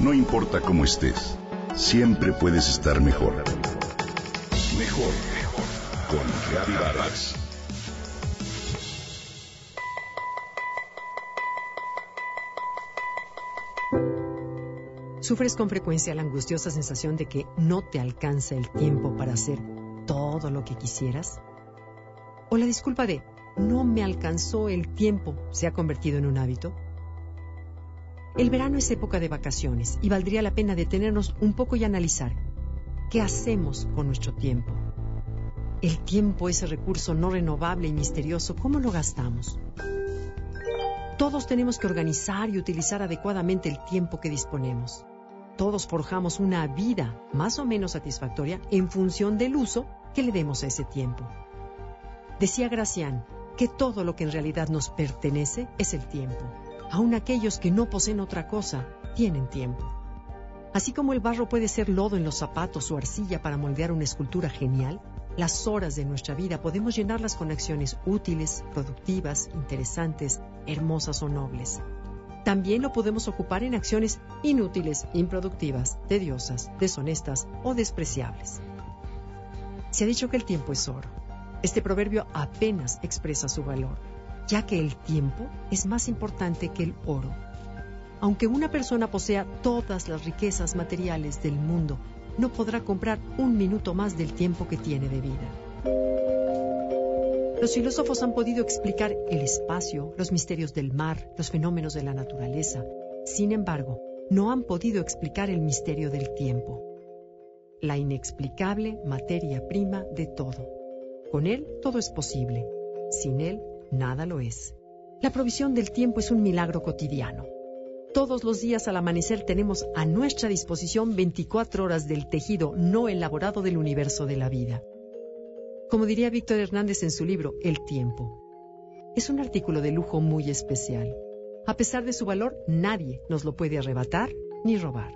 No importa cómo estés, siempre puedes estar mejor. Mejor, mejor. Con Reavivadas. ¿Sufres con frecuencia la angustiosa sensación de que no te alcanza el tiempo para hacer todo lo que quisieras? ¿O la disculpa de no me alcanzó el tiempo se ha convertido en un hábito? El verano es época de vacaciones y valdría la pena detenernos un poco y analizar qué hacemos con nuestro tiempo. El tiempo, ese recurso no renovable y misterioso, ¿cómo lo gastamos? Todos tenemos que organizar y utilizar adecuadamente el tiempo que disponemos. Todos forjamos una vida más o menos satisfactoria en función del uso que le demos a ese tiempo. Decía Gracián que todo lo que en realidad nos pertenece es el tiempo Aún aquellos que no poseen otra cosa tienen tiempo. Así como el barro puede ser lodo en los zapatos o arcilla para moldear una escultura genial, las horas de nuestra vida podemos llenarlas con acciones útiles, productivas, interesantes, hermosas o nobles. También lo podemos ocupar en acciones inútiles, improductivas, tediosas, deshonestas o despreciables. Se ha dicho que el tiempo es oro. Este proverbio apenas expresa su valor ya que el tiempo es más importante que el oro. Aunque una persona posea todas las riquezas materiales del mundo, no podrá comprar un minuto más del tiempo que tiene de vida. Los filósofos han podido explicar el espacio, los misterios del mar, los fenómenos de la naturaleza. Sin embargo, no han podido explicar el misterio del tiempo, la inexplicable materia prima de todo. Con él todo es posible. Sin él nada lo es. La provisión del tiempo es un milagro cotidiano. Todos los días al amanecer tenemos a nuestra disposición 24 horas del tejido no elaborado del universo de la vida. Como diría Víctor Hernández en su libro El tiempo, es un artículo de lujo muy especial. A pesar de su valor, nadie nos lo puede arrebatar ni robar.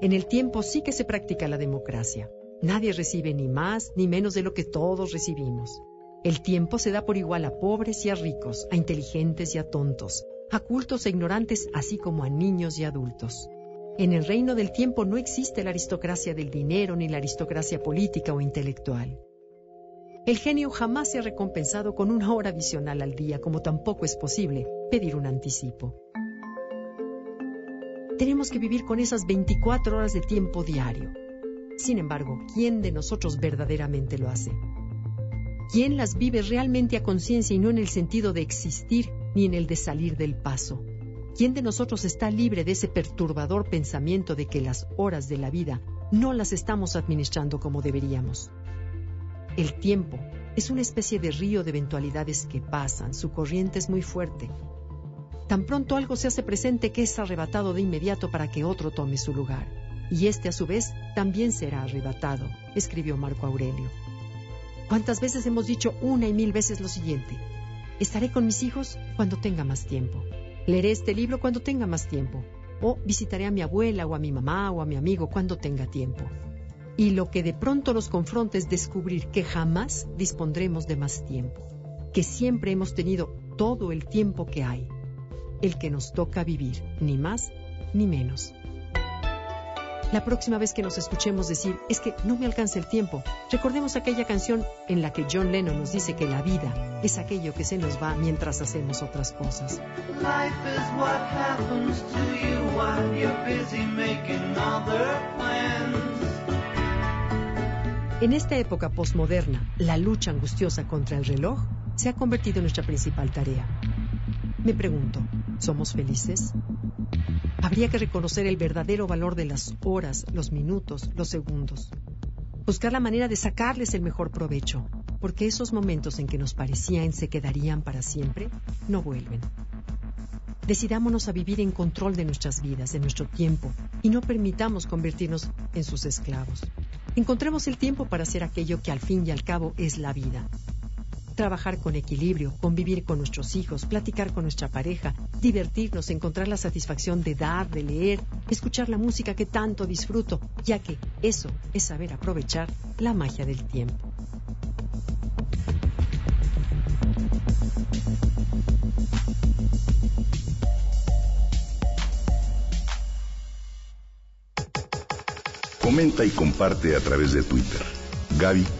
En el tiempo sí que se practica la democracia. Nadie recibe ni más ni menos de lo que todos recibimos. El tiempo se da por igual a pobres y a ricos, a inteligentes y a tontos, a cultos e ignorantes, así como a niños y adultos. En el reino del tiempo no existe la aristocracia del dinero ni la aristocracia política o intelectual. El genio jamás se ha recompensado con una hora adicional al día, como tampoco es posible pedir un anticipo. Tenemos que vivir con esas 24 horas de tiempo diario. Sin embargo, ¿quién de nosotros verdaderamente lo hace? ¿Quién las vive realmente a conciencia y no en el sentido de existir ni en el de salir del paso? ¿Quién de nosotros está libre de ese perturbador pensamiento de que las horas de la vida no las estamos administrando como deberíamos? El tiempo es una especie de río de eventualidades que pasan, su corriente es muy fuerte. Tan pronto algo se hace presente que es arrebatado de inmediato para que otro tome su lugar. Y este a su vez también será arrebatado, escribió Marco Aurelio. ¿Cuántas veces hemos dicho una y mil veces lo siguiente? Estaré con mis hijos cuando tenga más tiempo. Leeré este libro cuando tenga más tiempo. O visitaré a mi abuela o a mi mamá o a mi amigo cuando tenga tiempo. Y lo que de pronto nos confronta es descubrir que jamás dispondremos de más tiempo, que siempre hemos tenido todo el tiempo que hay, el que nos toca vivir, ni más ni menos. La próxima vez que nos escuchemos decir, es que no me alcanza el tiempo, recordemos aquella canción en la que John Lennon nos dice que la vida es aquello que se nos va mientras hacemos otras cosas. En esta época posmoderna, la lucha angustiosa contra el reloj se ha convertido en nuestra principal tarea. Me pregunto, ¿somos felices? Habría que reconocer el verdadero valor de las horas, los minutos, los segundos. Buscar la manera de sacarles el mejor provecho, porque esos momentos en que nos parecían se quedarían para siempre, no vuelven. Decidámonos a vivir en control de nuestras vidas, de nuestro tiempo, y no permitamos convertirnos en sus esclavos. Encontremos el tiempo para hacer aquello que al fin y al cabo es la vida, trabajar con equilibrio, convivir con nuestros hijos, platicar con nuestra pareja, divertirnos, encontrar la satisfacción de dar, de leer, escuchar la música que tanto disfruto, ya que eso es saber aprovechar la magia del tiempo. Comenta y comparte a través de Twitter. Gaby-Vargas.